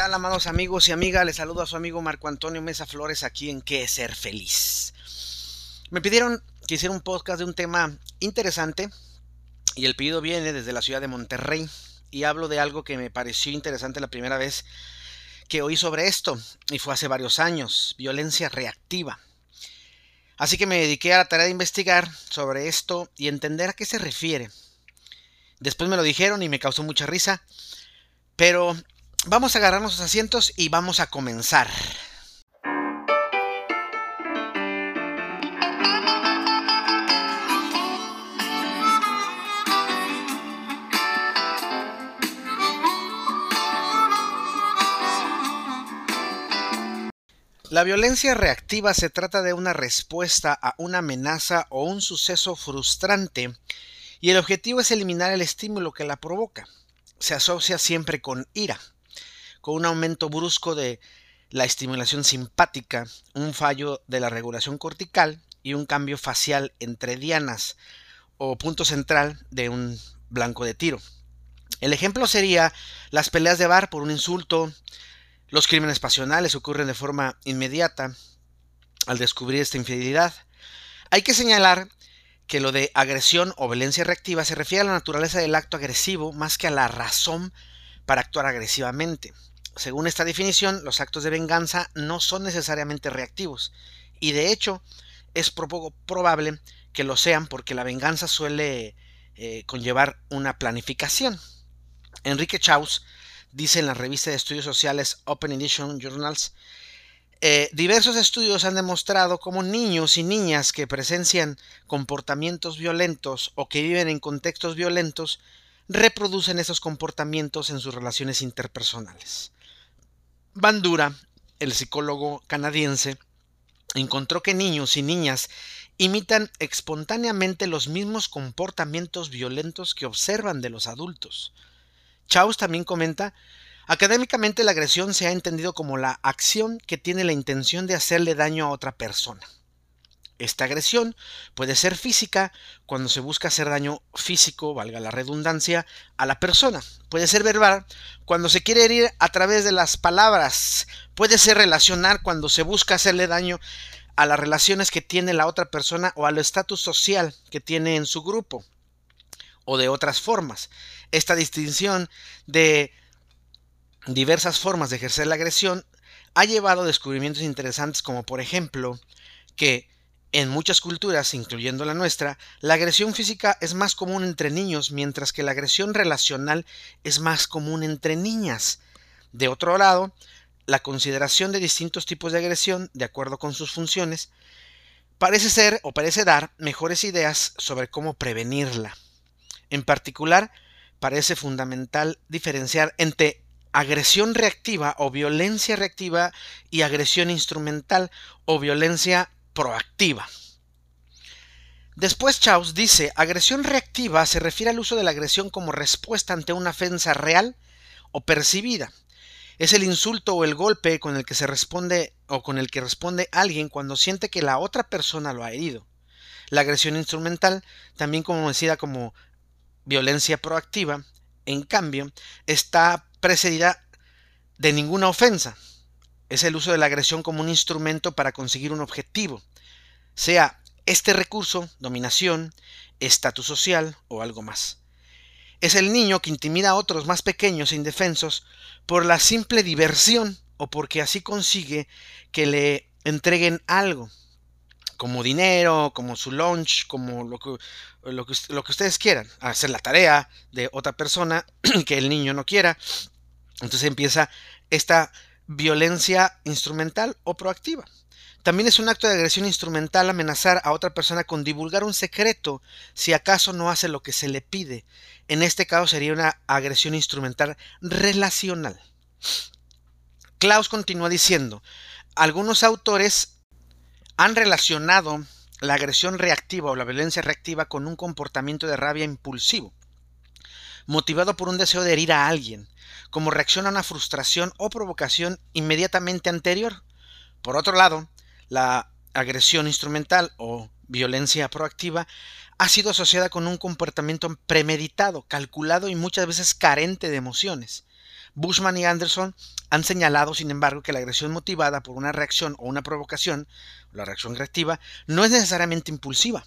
tal, amados amigos y amigas? Les saludo a su amigo Marco Antonio Mesa Flores aquí en ¿Qué ser feliz? Me pidieron que hiciera un podcast de un tema interesante y el pedido viene desde la ciudad de Monterrey y hablo de algo que me pareció interesante la primera vez que oí sobre esto y fue hace varios años, violencia reactiva. Así que me dediqué a la tarea de investigar sobre esto y entender a qué se refiere. Después me lo dijeron y me causó mucha risa, pero Vamos a agarrar los asientos y vamos a comenzar. La violencia reactiva se trata de una respuesta a una amenaza o un suceso frustrante y el objetivo es eliminar el estímulo que la provoca. Se asocia siempre con ira con un aumento brusco de la estimulación simpática, un fallo de la regulación cortical y un cambio facial entre dianas o punto central de un blanco de tiro. El ejemplo sería las peleas de bar por un insulto, los crímenes pasionales ocurren de forma inmediata al descubrir esta infidelidad. Hay que señalar que lo de agresión o violencia reactiva se refiere a la naturaleza del acto agresivo más que a la razón para actuar agresivamente. Según esta definición, los actos de venganza no son necesariamente reactivos, y de hecho es poco probable que lo sean porque la venganza suele eh, conllevar una planificación. Enrique Chaus dice en la revista de estudios sociales Open Edition Journals, eh, diversos estudios han demostrado cómo niños y niñas que presencian comportamientos violentos o que viven en contextos violentos reproducen esos comportamientos en sus relaciones interpersonales. Bandura, el psicólogo canadiense, encontró que niños y niñas imitan espontáneamente los mismos comportamientos violentos que observan de los adultos. Chaus también comenta, académicamente la agresión se ha entendido como la acción que tiene la intención de hacerle daño a otra persona. Esta agresión puede ser física cuando se busca hacer daño físico, valga la redundancia, a la persona. Puede ser verbal cuando se quiere herir a través de las palabras. Puede ser relacional cuando se busca hacerle daño a las relaciones que tiene la otra persona o al estatus social que tiene en su grupo. O de otras formas. Esta distinción de diversas formas de ejercer la agresión ha llevado a descubrimientos interesantes como por ejemplo que en muchas culturas, incluyendo la nuestra, la agresión física es más común entre niños, mientras que la agresión relacional es más común entre niñas. De otro lado, la consideración de distintos tipos de agresión, de acuerdo con sus funciones, parece ser o parece dar mejores ideas sobre cómo prevenirla. En particular, parece fundamental diferenciar entre agresión reactiva o violencia reactiva y agresión instrumental o violencia proactiva. Después Chaus dice, agresión reactiva se refiere al uso de la agresión como respuesta ante una ofensa real o percibida. Es el insulto o el golpe con el que se responde o con el que responde alguien cuando siente que la otra persona lo ha herido. La agresión instrumental, también conocida como violencia proactiva, en cambio, está precedida de ninguna ofensa, es el uso de la agresión como un instrumento para conseguir un objetivo, sea este recurso, dominación, estatus social o algo más. Es el niño que intimida a otros más pequeños e indefensos por la simple diversión o porque así consigue que le entreguen algo, como dinero, como su lunch, como lo que, lo que, lo que ustedes quieran, hacer la tarea de otra persona que el niño no quiera. Entonces empieza esta violencia instrumental o proactiva. También es un acto de agresión instrumental amenazar a otra persona con divulgar un secreto si acaso no hace lo que se le pide. En este caso sería una agresión instrumental relacional. Klaus continúa diciendo, algunos autores han relacionado la agresión reactiva o la violencia reactiva con un comportamiento de rabia impulsivo, motivado por un deseo de herir a alguien, como reacción a una frustración o provocación inmediatamente anterior. Por otro lado, la agresión instrumental o violencia proactiva ha sido asociada con un comportamiento premeditado, calculado y muchas veces carente de emociones. Bushman y Anderson han señalado, sin embargo, que la agresión motivada por una reacción o una provocación, la reacción reactiva, no es necesariamente impulsiva,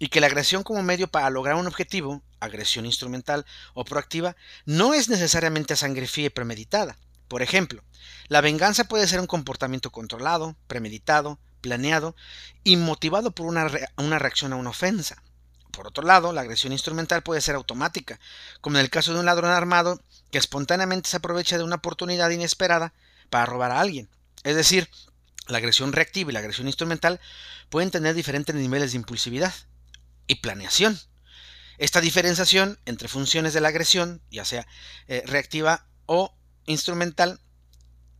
y que la agresión como medio para lograr un objetivo, agresión instrumental o proactiva, no es necesariamente a sangre fría y premeditada. Por ejemplo, la venganza puede ser un comportamiento controlado, premeditado, planeado y motivado por una, una reacción a una ofensa. Por otro lado, la agresión instrumental puede ser automática, como en el caso de un ladrón armado que espontáneamente se aprovecha de una oportunidad inesperada para robar a alguien. Es decir, la agresión reactiva y la agresión instrumental pueden tener diferentes niveles de impulsividad y planeación. Esta diferenciación entre funciones de la agresión, ya sea eh, reactiva o instrumental,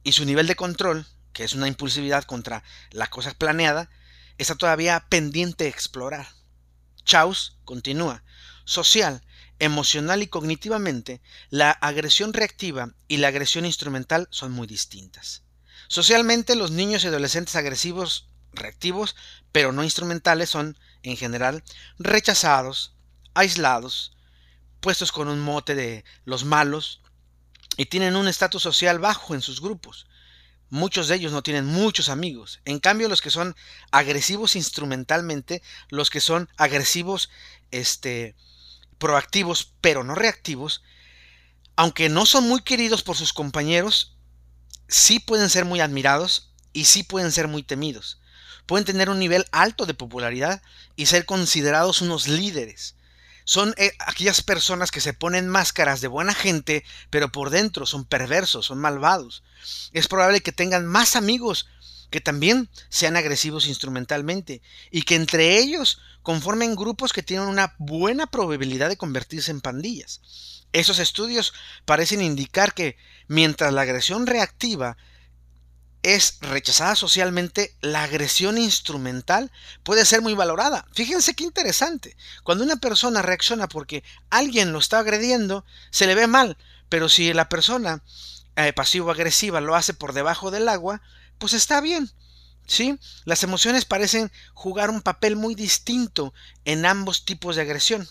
y su nivel de control, que es una impulsividad contra la cosa planeada, está todavía pendiente de explorar. Chaus continúa. Social, emocional y cognitivamente, la agresión reactiva y la agresión instrumental son muy distintas. Socialmente, los niños y adolescentes agresivos, reactivos, pero no instrumentales, son, en general, rechazados, aislados, puestos con un mote de los malos, y tienen un estatus social bajo en sus grupos. Muchos de ellos no tienen muchos amigos. En cambio, los que son agresivos instrumentalmente, los que son agresivos, este, proactivos, pero no reactivos, aunque no son muy queridos por sus compañeros, sí pueden ser muy admirados y sí pueden ser muy temidos. Pueden tener un nivel alto de popularidad y ser considerados unos líderes son eh, aquellas personas que se ponen máscaras de buena gente, pero por dentro son perversos, son malvados. Es probable que tengan más amigos que también sean agresivos instrumentalmente y que entre ellos conformen grupos que tienen una buena probabilidad de convertirse en pandillas. Esos estudios parecen indicar que mientras la agresión reactiva es rechazada socialmente, la agresión instrumental puede ser muy valorada. Fíjense qué interesante. Cuando una persona reacciona porque alguien lo está agrediendo, se le ve mal, pero si la persona eh, pasivo-agresiva lo hace por debajo del agua, pues está bien. ¿Sí? Las emociones parecen jugar un papel muy distinto en ambos tipos de agresión.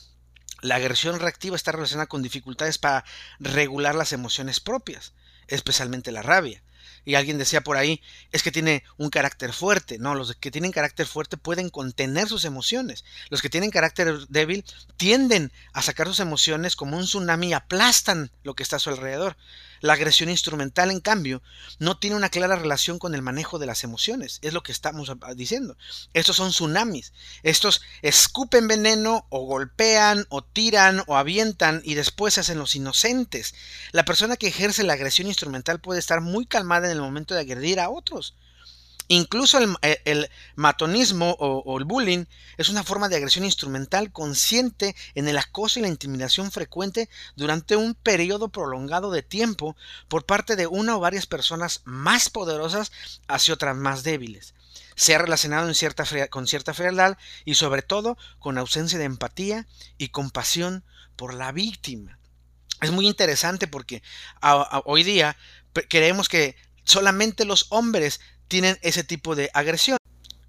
La agresión reactiva está relacionada con dificultades para regular las emociones propias, especialmente la rabia. Y alguien decía por ahí, es que tiene un carácter fuerte. No, los que tienen carácter fuerte pueden contener sus emociones. Los que tienen carácter débil tienden a sacar sus emociones como un tsunami y aplastan lo que está a su alrededor. La agresión instrumental, en cambio, no tiene una clara relación con el manejo de las emociones. Es lo que estamos diciendo. Estos son tsunamis. Estos escupen veneno o golpean o tiran o avientan y después se hacen los inocentes. La persona que ejerce la agresión instrumental puede estar muy calmada en el momento de agredir a otros. Incluso el, matonismo o, el bullying es una forma de agresión instrumental consciente en el acoso y la intimidación frecuente durante un periodo prolongado de tiempo por parte de una o varias personas más poderosas hacia otras más débiles. Se ha relacionado en cierta con cierta frialdad y sobre todo con ausencia de empatía y compasión por la víctima. Es muy interesante porque hoy día creemos que solamente los hombres tienen ese tipo de agresión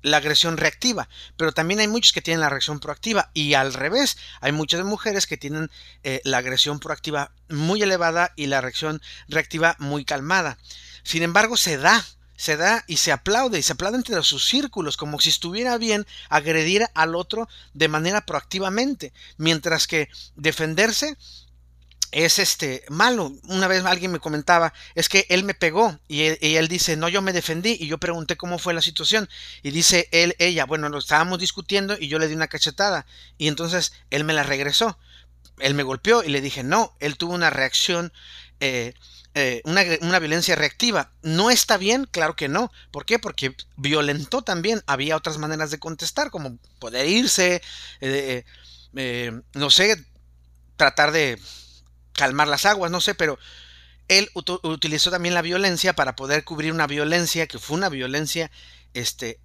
la agresión reactiva, pero también hay muchos que tienen la reacción proactiva y al revés, hay muchas mujeres que tienen eh, la agresión proactiva muy elevada y la reacción reactiva muy calmada. Sin embargo, se da, se da y se aplaude y se aplaude entre sus círculos como si estuviera bien agredir al otro de manera proactivamente, mientras que defenderse es este malo. Una vez alguien me comentaba, es que él me pegó y él, dice, no, yo me defendí y yo pregunté cómo fue la situación y dice él, ella, bueno, lo estábamos discutiendo y yo le di una cachetada y entonces él me la regresó. Él me golpeó y le dije, no, él tuvo una reacción, eh, eh, una, violencia reactiva. ¿No está bien? Claro que no. ¿Por qué? Porque violentó también. Había otras maneras de contestar, como poder irse, eh, no sé, tratar de calmar las aguas, no sé, pero él utilizó también la violencia para poder cubrir una violencia que fue una violencia este,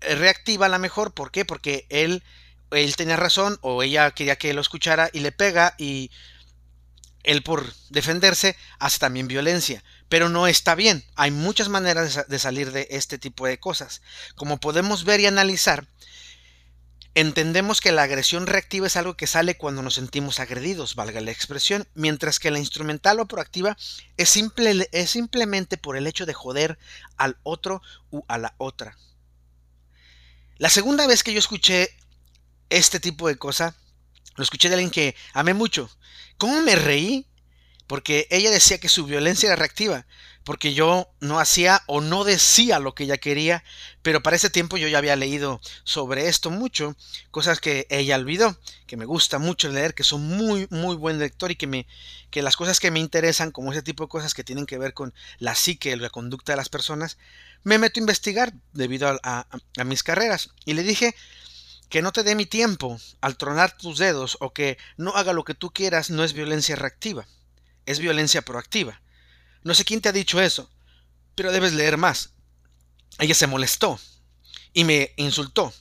reactiva a la mejor. ¿Por qué? Porque él, él tenía razón o ella quería que lo escuchara y le pega y él por defenderse hace también violencia. Pero no está bien. Hay muchas maneras de salir de este tipo de cosas. Como podemos ver y analizar, entendemos que la agresión reactiva es algo que sale cuando nos sentimos agredidos, valga la expresión, mientras que la instrumental o proactiva es, simple, es simplemente por el hecho de joder al otro u a la otra. La segunda vez que yo escuché este tipo de cosa, lo escuché de alguien que amé mucho. ¿Cómo me reí? Porque ella decía que su violencia era reactiva, porque yo no hacía o no decía lo que ella quería, pero para ese tiempo yo ya había leído sobre esto mucho, cosas que ella olvidó, que me gusta mucho leer, que soy muy, muy buen lector y que, me, que las cosas que me interesan, como ese tipo de cosas que tienen que ver con la psique, la conducta de las personas, me meto a investigar debido a, a mis carreras. Y le dije, que no te dé mi tiempo al tronar tus dedos o que no haga lo que tú quieras no es violencia reactiva es violencia proactiva. No sé quién te ha dicho eso, pero debes leer más. Ella se molestó y me insultó.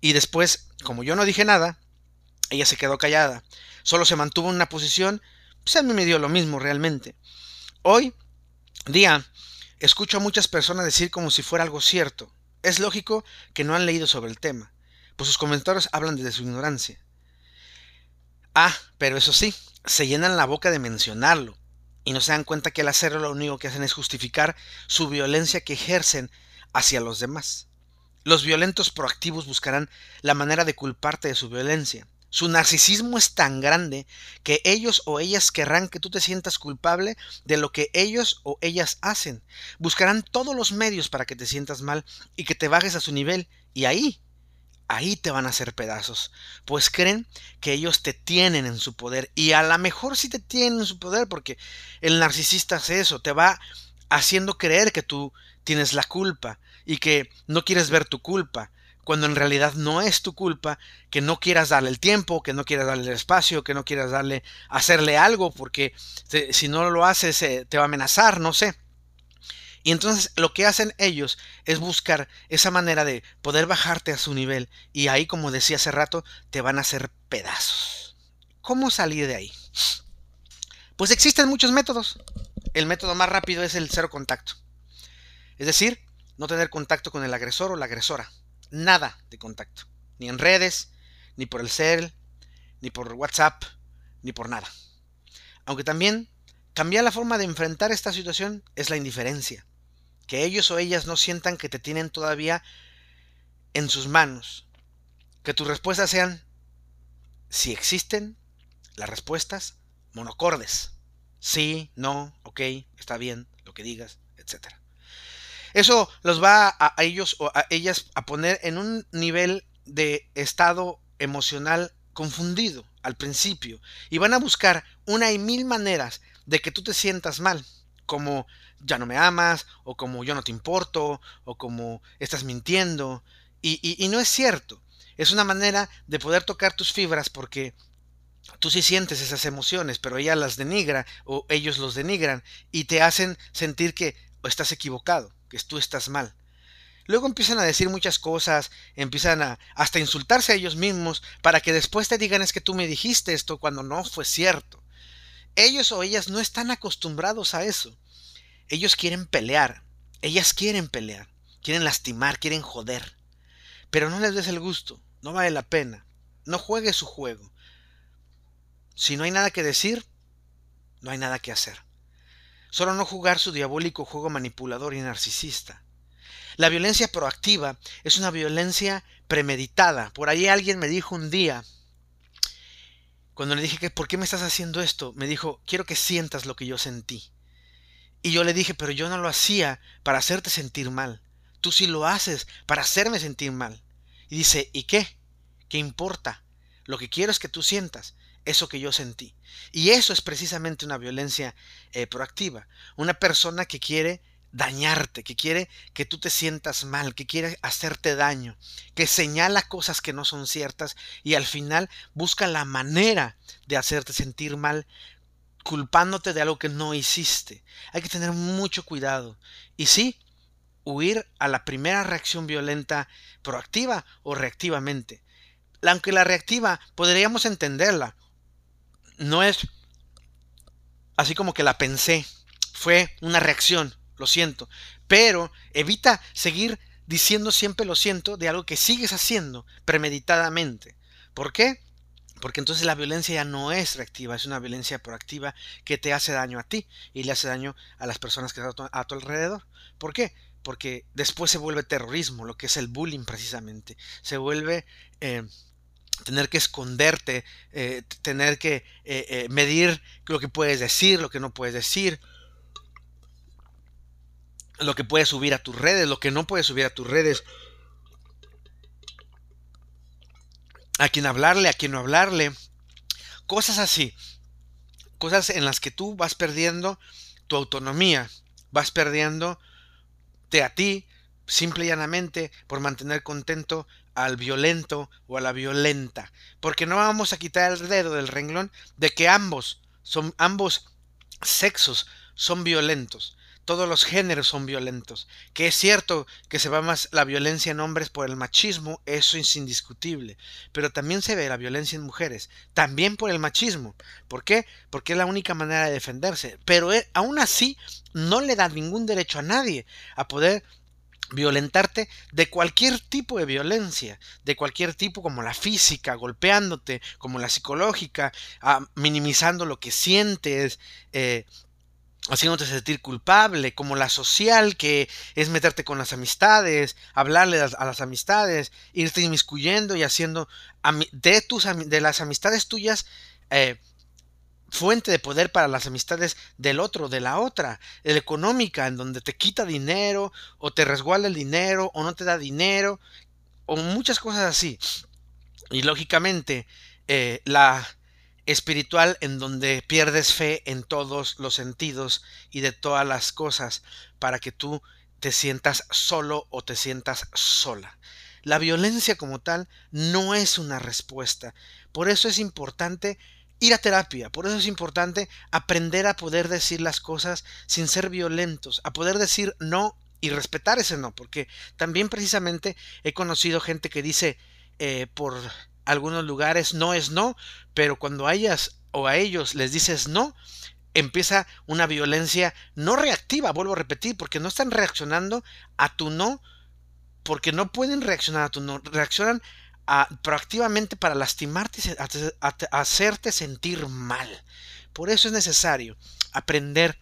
Y después, como yo no dije nada, ella se quedó callada. Solo se mantuvo en una posición, pues a mí me dio lo mismo realmente. Hoy día escucho a muchas personas decir como si fuera algo cierto. Es lógico que no han leído sobre el tema, pues sus comentarios hablan desde su ignorancia. Ah, pero eso sí, se llenan la boca de mencionarlo y no se dan cuenta que al hacerlo lo único que hacen es justificar su violencia que ejercen hacia los demás. Los violentos proactivos buscarán la manera de culparte de su violencia. Su narcisismo es tan grande que ellos o ellas querrán que tú te sientas culpable de lo que ellos o ellas hacen. Buscarán todos los medios para que te sientas mal y que te bajes a su nivel y ahí ahí te van a hacer pedazos, pues creen que ellos te tienen en su poder y a lo mejor sí te tienen en su poder porque el narcisista hace eso, te va haciendo creer que tú tienes la culpa y que no quieres ver tu culpa, cuando en realidad no es tu culpa, que no quieras darle el tiempo, que no quieras darle el espacio, que no quieras darle hacerle algo porque si no lo haces eh, te va a amenazar, no sé. Y entonces lo que hacen ellos es buscar esa manera de poder bajarte a su nivel y ahí, como decía hace rato, te van a hacer pedazos. ¿Cómo salir de ahí? Pues existen muchos métodos. El método más rápido es el cero contacto. Es decir, no tener contacto con el agresor o la agresora. Nada de contacto. Ni en redes, ni por el cel, ni por WhatsApp, ni por nada. Aunque también cambiar la forma de enfrentar esta situación es la indiferencia que ellos o ellas no sientan que te tienen todavía en sus manos. Que tus respuestas sean, si existen, las respuestas monocordes. Sí, no, ok, está bien, lo que digas, etc. Eso los va a, ellos o a ellas a poner en un nivel de estado emocional confundido al principio y van a buscar una y mil maneras de que tú te sientas mal, como ya no me amas, o como yo no te importo, o como estás mintiendo. Y, no es cierto. Es una manera de poder tocar tus fibras porque tú sí sientes esas emociones, pero ella las denigra o ellos los denigran y te hacen sentir que estás equivocado, que tú estás mal. Luego empiezan a decir muchas cosas, empiezan a hasta insultarse a ellos mismos para que después te digan es que tú me dijiste esto cuando no fue cierto. Ellos o ellas no están acostumbrados a eso. Ellos quieren pelear, ellas quieren pelear, quieren lastimar, quieren joder. Pero no les des el gusto, no vale la pena. No juegues su juego. Si no hay nada que decir, no hay nada que hacer. Solo no jugar su diabólico juego manipulador y narcisista. La violencia proactiva es una violencia premeditada. Por ahí alguien me dijo un día, cuando le dije que ¿por qué me estás haciendo esto? Me dijo, quiero que sientas lo que yo sentí. Y yo le dije, pero yo no lo hacía para hacerte sentir mal. Tú sí lo haces para hacerme sentir mal. Y dice, ¿y qué? ¿Qué importa? Lo que quiero es que tú sientas eso que yo sentí. Y eso es precisamente una violencia eh, proactiva. Una persona que quiere dañarte, que quiere que tú te sientas mal, que quiere hacerte daño, que señala cosas que no son ciertas y al final busca la manera de hacerte sentir mal culpándote de algo que no hiciste. Hay que tener mucho cuidado. Y sí, huir a la primera reacción violenta proactiva o reactivamente. Aunque la reactiva podríamos entenderla. No es así como que la pensé. Fue una reacción, lo siento. Pero evita seguir diciendo siempre lo siento de algo que sigues haciendo premeditadamente. ¿Por qué? Porque entonces la violencia ya no es reactiva, es una violencia proactiva que te hace daño a ti y le hace daño a las personas que están a tu alrededor. ¿Por qué? Porque después se vuelve terrorismo, lo que es el bullying precisamente. Se vuelve eh, tener que esconderte, eh, tener que eh, medir lo que puedes decir, lo que no puedes decir, lo que puedes subir a tus redes, lo que no puedes subir a tus redes. A quién hablarle, a quién no hablarle. Cosas así. Cosas en las que tú vas perdiendo tu autonomía. Vas perdiendo a ti, simple y llanamente, por mantener contento al violento o a la violenta. Porque no vamos a quitar el dedo del renglón de que ambos son ambos sexos son violentos todos los géneros son violentos. Que es cierto que se va más la violencia en hombres por el machismo, eso es indiscutible. Pero también se ve la violencia en mujeres, también por el machismo. ¿Por qué? Porque es la única manera de defenderse. Pero eh, aún así no le da ningún derecho a nadie a poder violentarte de cualquier tipo de violencia, de cualquier tipo como la física, golpeándote, como la psicológica, ah, minimizando lo que sientes, eh, haciéndote sentir culpable, como la social, que es meterte con las amistades, hablarle a, las amistades, irte inmiscuyendo y haciendo de, tus, de las amistades tuyas eh, fuente de poder para las amistades del otro, de la otra, la económica, en donde te quita dinero, o te resguarda el dinero, o no te da dinero, o muchas cosas así. Y lógicamente, eh, la espiritual en donde pierdes fe en todos los sentidos y de todas las cosas para que tú te sientas solo o te sientas sola. La violencia como tal no es una respuesta. Por eso es importante ir a terapia, por eso es importante aprender a poder decir las cosas sin ser violentos, a poder decir no y respetar ese no, porque también precisamente he conocido gente que dice eh, por algunos lugares no es no, pero cuando a ellas o a ellos les dices no, empieza una violencia no reactiva, vuelvo a repetir, porque no están reaccionando a tu no, porque no pueden reaccionar a tu no, reaccionan proactivamente para lastimarte y hacerte sentir mal. Por eso es necesario aprender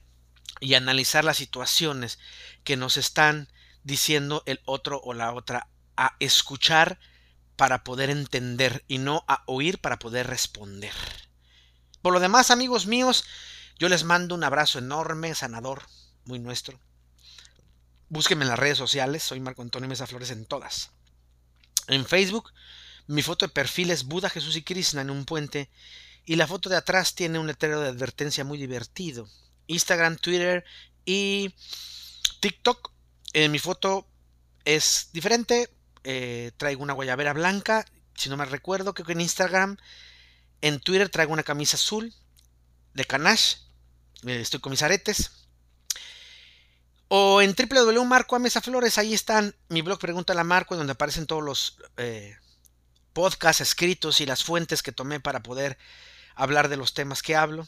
y analizar las situaciones que nos están diciendo el otro o la otra, a escuchar para poder entender y no a oír para poder responder. Por lo demás, amigos míos, yo les mando un abrazo enorme, sanador, muy nuestro. Búsquenme en las redes sociales, soy Marco Antonio Mesa Flores en todas. En Facebook, mi foto de perfil es Buda, Jesús y Krishna en un puente y la foto de atrás tiene un letrero de advertencia muy divertido. Instagram, Twitter y TikTok. En mi foto es diferente, eh, traigo una guayabera blanca, si no me recuerdo, que en Instagram, en Twitter traigo una camisa azul de Canash, eh, estoy con mis aretes. O en www.marco Flores, ahí están mi blog Pregunta a Marco, donde aparecen todos los eh, podcasts escritos y las fuentes que tomé para poder hablar de los temas que hablo.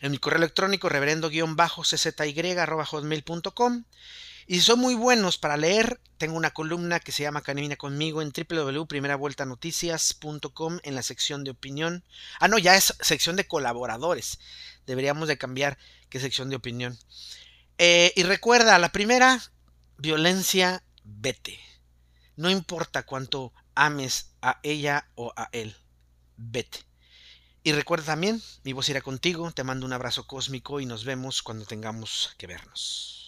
En mi correo electrónico reverendo-czy.com y son muy buenos para leer, tengo una columna que se llama Camina conmigo en www.primeravueltanoticias.com en la sección de opinión. Ah, no, ya es sección de colaboradores. Deberíamos de cambiar qué sección de opinión. Eh, y recuerda, la primera, violencia, vete. No importa cuánto ames a ella o a él, vete. Y recuerda también, mi voz irá contigo, te mando un abrazo cósmico y nos vemos cuando tengamos que vernos.